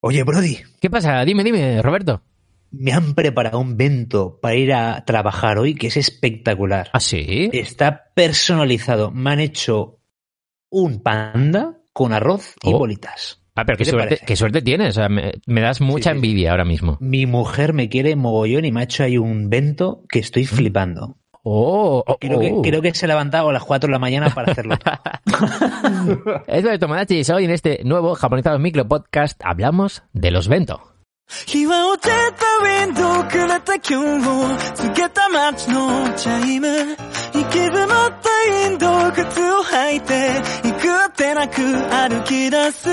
Oye, Brody, ¿Qué pasa? Dime, dime, Roberto. me han preparado un bento para ir a trabajar hoy que es espectacular. ¿Ah, sí? Está personalizado. Me han hecho un panda con arroz y Oh. bolitas. Ah, pero qué ¿Qué te suerte, parece? qué suerte tienes. O sea, me, me das mucha Sí, sí, sí. envidia ahora mismo. Mi mujer me quiere mogollón y me ha hecho ahí un bento que estoy flipando. Oh, oh, Creo, que, oh. creo que se ha levantado a las 4 de la mañana para hacerlo. Es de Tomodachi. Hoy en este nuevo Japonizados Micro Podcast hablamos de los bento. 日は落ちたウィンドウくれた今日を告げた街のチャイム。行き詰まったインド靴を履いて行くあてなく歩き出す。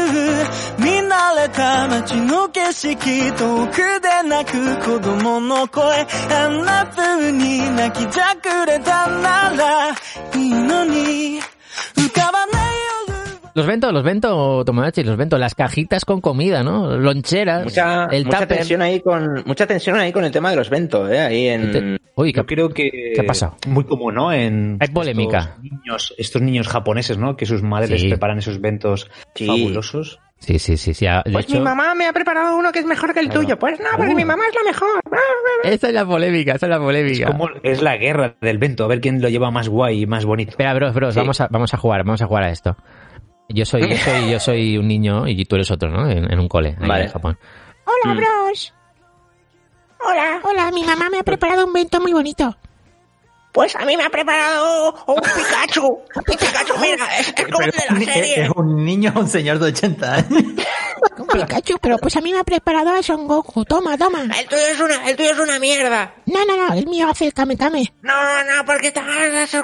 見慣れた街の景色遠くで泣く子供の声。あんな風に泣きじゃくれたならいいのに。浮かばない Los bento, los bento, Tomodachi, los bento. Las cajitas con comida, ¿no? Loncheras. Mucha, el mucha tupper. tensión ahí con mucha tensión ahí con el tema de los ventos, ¿eh? Ahí en Uy, Yo ¿qué, creo que ¿Qué ha pasado? muy común, ¿no? En Hay polémica. Estos niños, estos niños japoneses, ¿no? Que sus madres Sí. preparan esos ventos Sí. fabulosos. Sí, sí, sí. sí. ah, De Pues hecho, mi mamá me ha preparado uno que es mejor que el Claro. tuyo. Pues no, porque Uh. mi mamá es la mejor. Esa es la polémica, esa es la polémica. Como es la guerra del vento, a ver quién lo lleva más guay y más bonito. Espera, bros, bros, Sí. vamos, a, vamos a jugar, vamos a jugar a esto. Yo soy, yo soy, yo soy un niño y tú eres otro, ¿no? En, en un cole, ahí Vale. en Japón. Hola, Mm. bros. Hola. Hola, mi mamá me ha preparado un vento muy bonito. Pues a mí me ha preparado un Pikachu. Un Pikachu, mira, es, es como de la serie. Es un niño o un señor de 80 años. Un Pikachu, pero pues a mí me ha preparado a Son Goku. Toma, toma. El tuyo es una, el tuyo es una mierda. No, no, no, el mío hace el Kame Kame. No, no, no, porque te vas a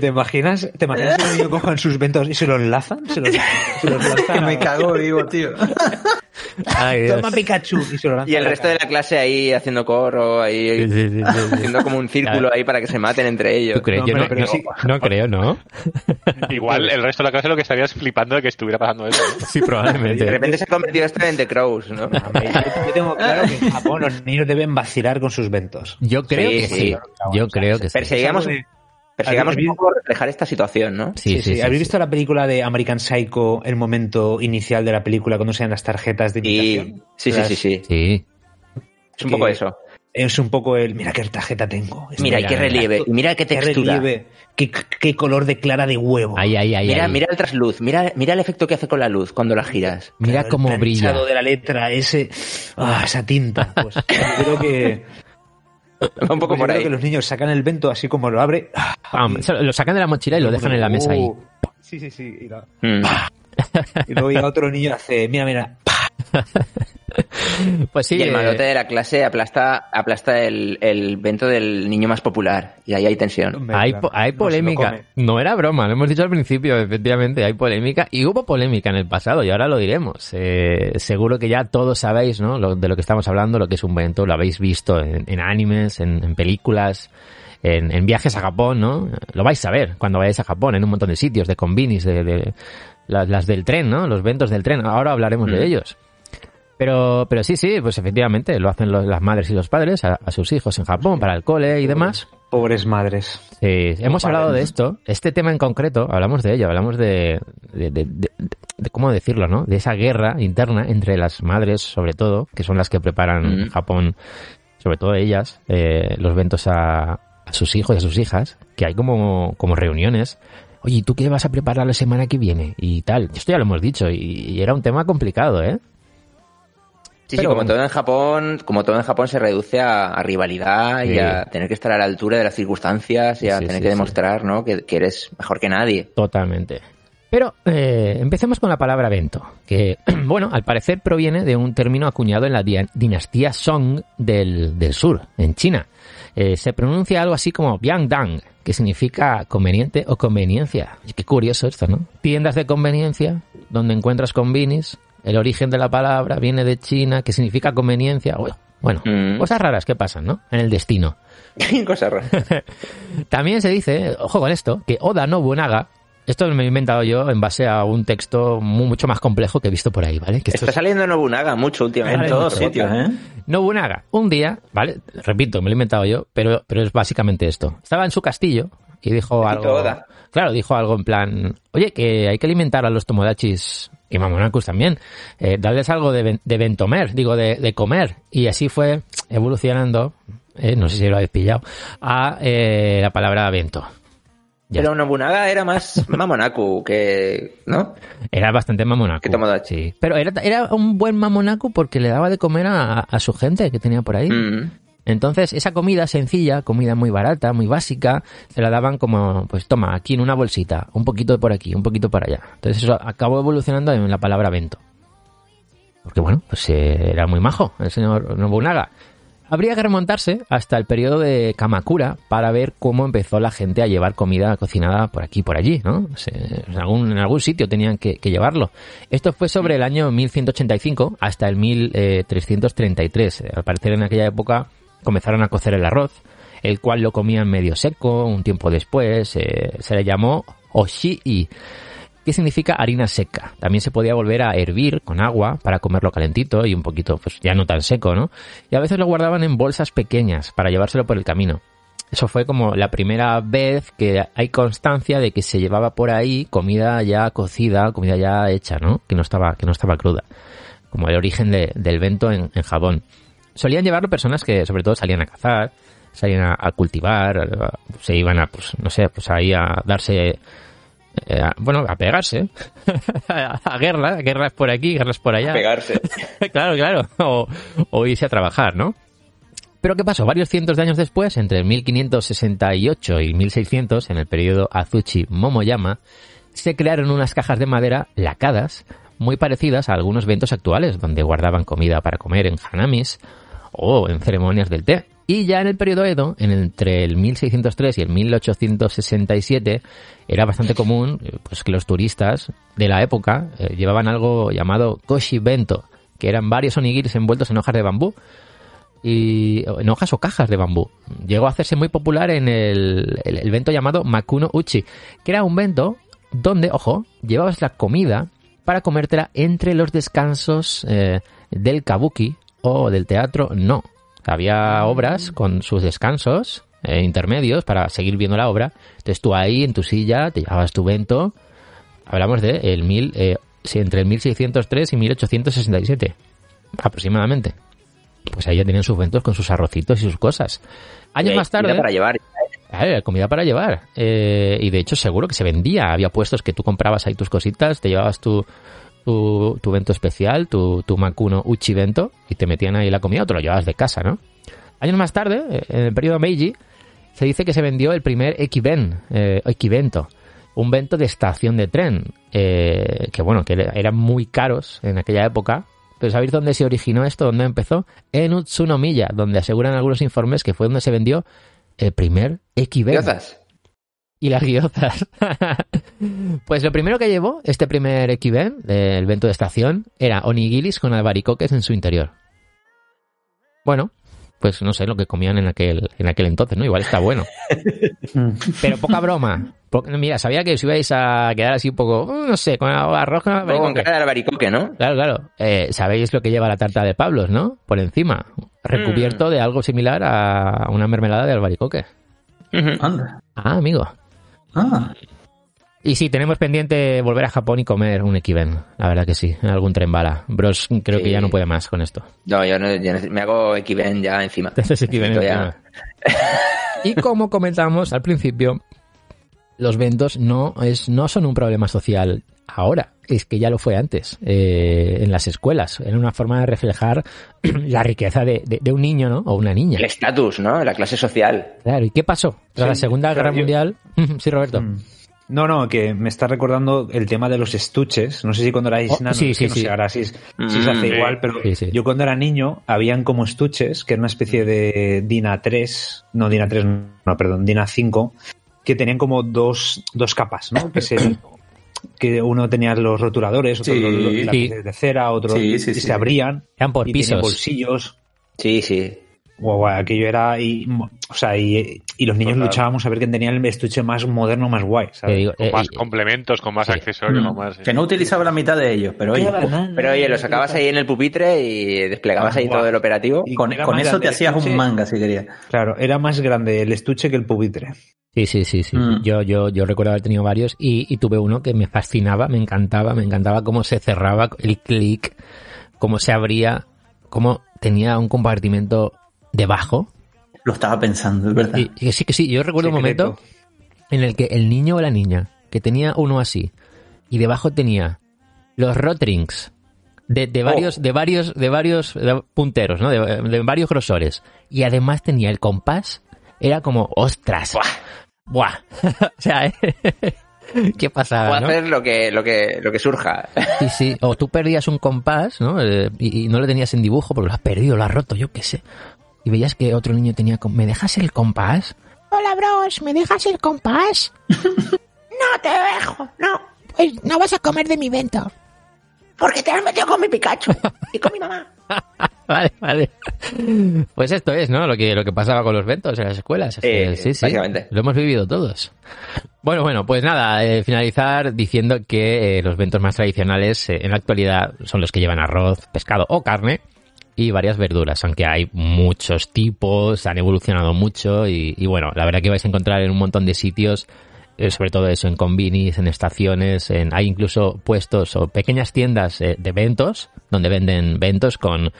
¿Te imaginas, ¿Te imaginas que los niños cojan sus ventos y se los lanzan? Se los, se los lanzan me cago vivo, tío. Ay. Toma Pikachu y se lo lanzan Y el resto de la clase ahí haciendo corro, ahí Sí, sí, sí, sí, sí. haciendo como un círculo ahí para que se maten entre ellos. ¿Tú crees? No, Yo no, hombre, pero no- sí. no creo, ¿no? Igual el resto de la clase lo que estarías flipando de que estuviera pasando eso. ¿no? Sí, De probablemente. repente se ha convertido esto en The Crows, ¿no? Yo, yo tengo claro que en Japón los niños deben vacilar con sus ventos. Yo creo Sí, que sí. sí. Yo creo que sí. Perseguíamos, Perseguíamos ¿Habéis- un poco reflejar esta situación, ¿no? Sí, sí, sí. ¿Habéis sí. visto la película de American Psycho, el momento inicial de la película, cuando se dan las tarjetas de invitación? sí, sí, Las- sí, sí. Sí. Es un poco eso. Es un poco el, mira qué tarjeta tengo. Es Mira, y qué relieve, y mira qué qué textura. relieve, qué, qué color de clara de huevo. Ahí, ahí, ahí. Mira, mira el trasluz, mira, mira el efecto que hace con la luz cuando la giras. Mira Claro, cómo el brilla. de la letra, ese, ah, esa tinta. Pues creo que, Va un poco pues por creo ahí. que los niños sacan el vento así como lo abre. Pam, lo sacan de la mochila y lo dejan en la mesa ahí. Oh, Sí, sí, sí. Y, la- Mm. y luego llega otro niño y hace, mira, mira. Pues sí. y el eh, malote de la clase aplasta, aplasta el, el vento del niño más popular. Y ahí hay tensión. Hay, po- hay polémica. No era broma, lo hemos dicho al principio, efectivamente, hay polémica. Y hubo polémica en el pasado, y ahora lo diremos. Eh, seguro que ya todos sabéis, ¿no? Lo- de lo que estamos hablando, lo que es un vento, lo habéis visto en, en animes, en, en películas, en, en viajes a Japón, ¿no? Lo vais a ver cuando vayáis a Japón, en un montón de sitios, de convinis, de, de- las, las del tren, ¿no? Los ventos del tren. Ahora hablaremos de Mm. ellos. Pero, pero sí, sí, pues efectivamente, lo hacen los- las madres y los padres a, a sus hijos en Japón, para el cole y demás. Pobres madres. Sí, hemos padres. hablado de esto, este tema en concreto, hablamos de ello, hablamos de, de, de- de- de cómo decirlo, ¿no? De esa guerra interna entre las madres, sobre todo, que son las que preparan Mm. Japón, sobre todo ellas, eh, los ventos a, a sus hijos y a sus hijas, que hay como, como reuniones. Oye, ¿y ¿tú qué vas a preparar la semana que viene? Y tal. Esto ya lo hemos dicho, y, y era un tema complicado, ¿eh? Sí, Pero sí, como todo en Japón, como todo en Japón se reduce a, a rivalidad y a tener que estar a la altura de las circunstancias y a Sí, tener que demostrar, ¿no? Que, que eres mejor que nadie. Totalmente. Pero eh, empecemos con la palabra vento, que, bueno, al parecer proviene de un término acuñado en la dinastía Song del, del sur, en China, eh, se pronuncia algo así como Biangdang, que significa conveniente o conveniencia. Qué curioso esto, ¿no? Tiendas de conveniencia, donde encuentras convinis. El origen de la palabra viene de China, que significa conveniencia. Bueno, bueno, Mm. cosas raras que pasan, ¿no? En el destino. Cosa rara. También se dice, ojo con esto, que Oda Nobunaga, esto me he inventado yo en base a un texto mu- mucho más complejo que he visto por ahí, ¿vale? Que esto Está es- saliendo Nobunaga mucho últimamente. En todos sitios, ¿eh? Nobunaga, un día, ¿vale? Repito, me lo he inventado yo, pero, pero es básicamente esto. Estaba en su castillo y dijo algo. Oda. Claro, dijo algo en plan, oye, que hay que alimentar a los tomodachis y mamonakus también, eh, darles algo de, de ventomer, digo, de, de comer. Y así fue evolucionando, eh, no sé si lo habéis pillado, a eh, la palabra vento. Ya Pero Nobunaga era más Mamonaku que... ¿No? Era bastante mamonaco. Que Tomodachi. Sí. Pero era, era un buen mamonaco porque le daba de comer a, a su gente que tenía por ahí. Mm. Entonces, esa comida sencilla, comida muy barata, muy básica, se la daban como, pues toma, aquí en una bolsita, un poquito por aquí, un poquito por allá. Entonces, eso acabó evolucionando en la palabra vento. Porque bueno, pues eh, era muy majo el señor Nobunaga. Habría que remontarse hasta el periodo de Kamakura para ver cómo empezó la gente a llevar comida cocinada por aquí y por allí, ¿no? En, algún, en algún sitio tenían que, que llevarlo. Esto fue sobre el año 1185 hasta el 1333. Al parecer en aquella época comenzaron a cocer el arroz, el cual lo comían medio seco, un tiempo después eh, se le llamó oshii, que significa harina seca. También se podía volver a hervir con agua para comerlo calentito y un poquito, pues ya no tan seco, ¿no? Y a veces lo guardaban en bolsas pequeñas para llevárselo por el camino. Eso fue como la primera vez que hay constancia de que se llevaba por ahí comida ya cocida, comida ya hecha, ¿no? Que no estaba, que no estaba cruda. Como el origen de- del vento en, en Japón. Solían llevarlo personas que sobre todo salían a cazar, salían a, a cultivar, a- se iban a, pues, no sé, pues ahí a darse eh, a- bueno, a pegarse. a, a guerra, guerras por aquí, guerras por allá. Pegarse. claro, claro. O, o irse a trabajar, ¿no? Pero ¿qué pasó? Varios cientos de años después, entre 1568 y 1600, en el periodo Azuchi Momoyama, se crearon unas cajas de madera lacadas muy parecidas a algunos ventos actuales, donde guardaban comida para comer en hanamis o en ceremonias del té. Y ya en el periodo Edo, en entre el 1603 y el 1867, era bastante común eh, pues, que los turistas de la época eh, llevaban algo llamado koshi bento, que eran varios onigiris envueltos en hojas de bambú y en hojas o cajas de bambú. Llegó a hacerse muy popular en el, el, el bento llamado Makuno Uchi, que era un bento donde, ojo, llevabas la comida para comértela entre los descansos eh, del kabuki o del teatro no. Había obras con sus descansos eh, intermedios para seguir viendo la obra. Entonces tú ahí en tu silla te llevabas tu bento. Hablamos de el mil, eh, entre el 1603 y 1867 aproximadamente. Pues ahí ya tenían sus ventos con sus arrocitos y sus cosas. Años más tarde. comida para llevar. Claro, comida para llevar. Eh, y de hecho, seguro que se vendía. Había puestos que tú comprabas ahí tus cositas, te llevabas tu, tu, tu vento especial, tu, tu Makuno Uchi Vento, y te metían ahí la comida o te lo llevabas de casa, ¿no? Años más tarde, eh, en el periodo Meiji, se dice que se vendió el primer Ekiben, eh, un vento de estación de tren, eh, que bueno, que eran muy caros en aquella época. Pero ¿sabéis dónde se originó esto? ¿Dónde empezó? En Utsunomiya, donde aseguran algunos informes que fue donde se vendió el primer Ekiben. Gyozas. Y las guiozas. pues lo primero que llevó este primer Ekiben, del vento de estación, era onigiris con albaricoques en su interior. Bueno, pues no sé lo que comían en aquel, en aquel entonces, ¿no? Igual está bueno. Pero poca broma. Mira, sabía que os ibais a quedar así un poco, uh, no sé, con arroz con Luego con albaricoque. cara de albaricoque, ¿no? Claro, claro. Eh, Sabéis lo que lleva la tarta de Pablos, ¿no? Por encima. Recubierto de algo similar a una mermelada de albaricoque. Anda. Ah, amigo. Ah. Y sí, tenemos pendiente volver a Japón y comer un Ekiben. La verdad que sí, en algún tren bala. Bros creo que ya no puede más con esto. No, yo, no, yo no- me hago Equiven ya encima. Entonces Ekiben encima. Y como comentamos al principio, los ventos no, es, no son un problema social ahora, es que ya lo fue antes, eh, en las escuelas. Era una forma de reflejar la riqueza de, de- de un niño, ¿no? O una niña. El estatus, ¿no? La clase social. Claro, ¿y qué pasó? Tras la Sí, Segunda Guerra yo- Mundial. sí, Roberto. Mm. No, no, que me está recordando el tema de los estuches. No sé si cuando erais Oh, nanos, sí, sí, no sí. sé ahora si, si Mm, se hace sí. igual, pero Sí, sí. yo cuando era niño habían como estuches, que era una especie de DINA 3, no DINA 3, no, perdón, DINA 5, que tenían como dos, dos capas, ¿no? Que, se, que uno tenía los rotuladores, otro Sí. los, los Sí. lápices de cera, otro Sí, sí, y sí. se abrían Eran por y pisos. bolsillos. Sí, sí. Guau, guau, aquello era y, o sea, y, y los niños Total. luchábamos a ver quién tenía el estuche más moderno, más guay, Te ¿sabes? digo, Con eh, más complementos, con más sí. accesorios, Mm. más. Que no utilizaba la mitad de ellos, pero oye, Pero oye, lo sacabas ahí en el pupitre y desplegabas Ah, ahí todo el operativo. Y con, con eso te hacías estuche. un manga si querías. Claro, era más grande el estuche que el pupitre. Sí, sí, sí, sí. Mm. Yo, yo, yo recuerdo haber tenido varios y, y tuve uno que me fascinaba, me encantaba, me encantaba cómo se cerraba el clic, cómo se abría, cómo tenía un compartimento debajo. Lo estaba pensando, es verdad. Y, sí, que sí, yo recuerdo un momento en el que el niño o la niña, que tenía uno así, y debajo tenía los rotrings de, de varios, de varios, de varios de punteros, ¿no? De, de varios grosores. Y además tenía el compás, era como, ostras. Buah. o sea, ¿qué O pasaba, no? hacer lo que, lo que, lo que surja. Sí, sí. O tú perdías un compás, ¿no? Eh, y, y no lo tenías en dibujo porque lo has perdido, lo has roto, yo qué sé. Y veías que otro niño tenía, com- ¿me dejas el compás? Hola, bros, ¿me dejas el compás? No te dejo, no. Pues no vas a comer de mi vento. Porque te has metido con mi Pikachu y con mi mamá. Vale, vale. Pues esto es, ¿no? Lo que, lo que pasaba con los ventos en las escuelas. Es que Eh, sí, sí. básicamente. Lo hemos vivido todos. Bueno, bueno, pues nada, eh, finalizar diciendo que eh, los ventos más tradicionales eh, en la actualidad son los que llevan arroz, pescado o carne y varias verduras, aunque hay muchos tipos, han evolucionado mucho y, y bueno, la verdad que vais a encontrar en un montón de sitios, sobre todo eso, en combinis, en estaciones, en, hay incluso puestos o pequeñas tiendas eh, de ventos, donde venden ventos con,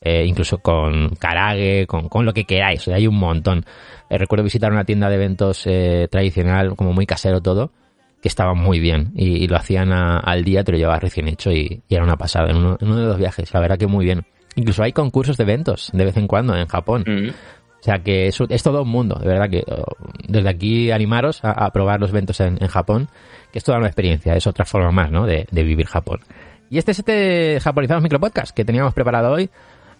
eh, incluso con carague, con, con lo que queráis, o sea, hay un montón. Eh, recuerdo visitar una tienda de eventos eh, tradicional, como muy casero todo, que estaba muy bien y, lo hacían a- al día, te lo llevabas recién hecho y, era una pasada en uno, en uno de los viajes, la verdad que muy bien. Incluso hay concursos de eventos de vez en cuando en Japón. Mm. O sea que es, todo un mundo, de verdad que oh, desde aquí animaros a, probar los eventos en, Japón, que es toda una experiencia, es otra forma más, ¿no? De, de vivir Japón. Y este es este Japonizados Micropodcast que teníamos preparado hoy,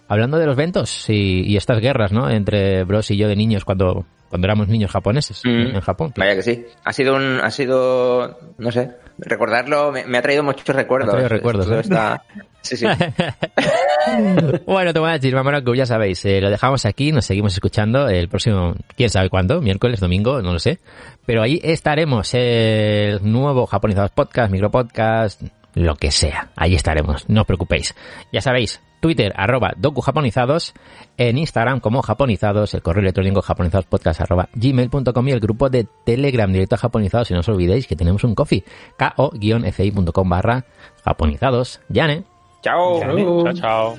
hablando de los ventos y, y estas guerras, ¿no? Entre Bros y yo de niños cuando, cuando éramos niños japoneses Mm. en, Japón. Vaya que sí. Ha sido un, ha sido, no sé, recordarlo me, me ha traído muchos recuerdos. traído recuerdos, ¿eh? está- Sí, sí. bueno, Tomachis, Mamoraku, ya sabéis, eh, lo dejamos aquí, nos seguimos escuchando el próximo, quién sabe cuándo, miércoles, domingo, no lo sé. Pero ahí estaremos, el nuevo Japonizados Podcast, Micropodcast, lo que sea, ahí estaremos, no os preocupéis. Ya sabéis, Twitter arroba docujaponizados, en Instagram como japonizados, el correo electrónico japonizadospodcast arroba gmail.com y el grupo de Telegram directo a japonizados. Y no os olvidéis que tenemos un coffee, ko-fi.com barra japonizados. Yane. Chao. Yane. Chao, chao.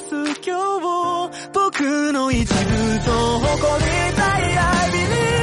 す今日を僕の一部と誇りたい I believe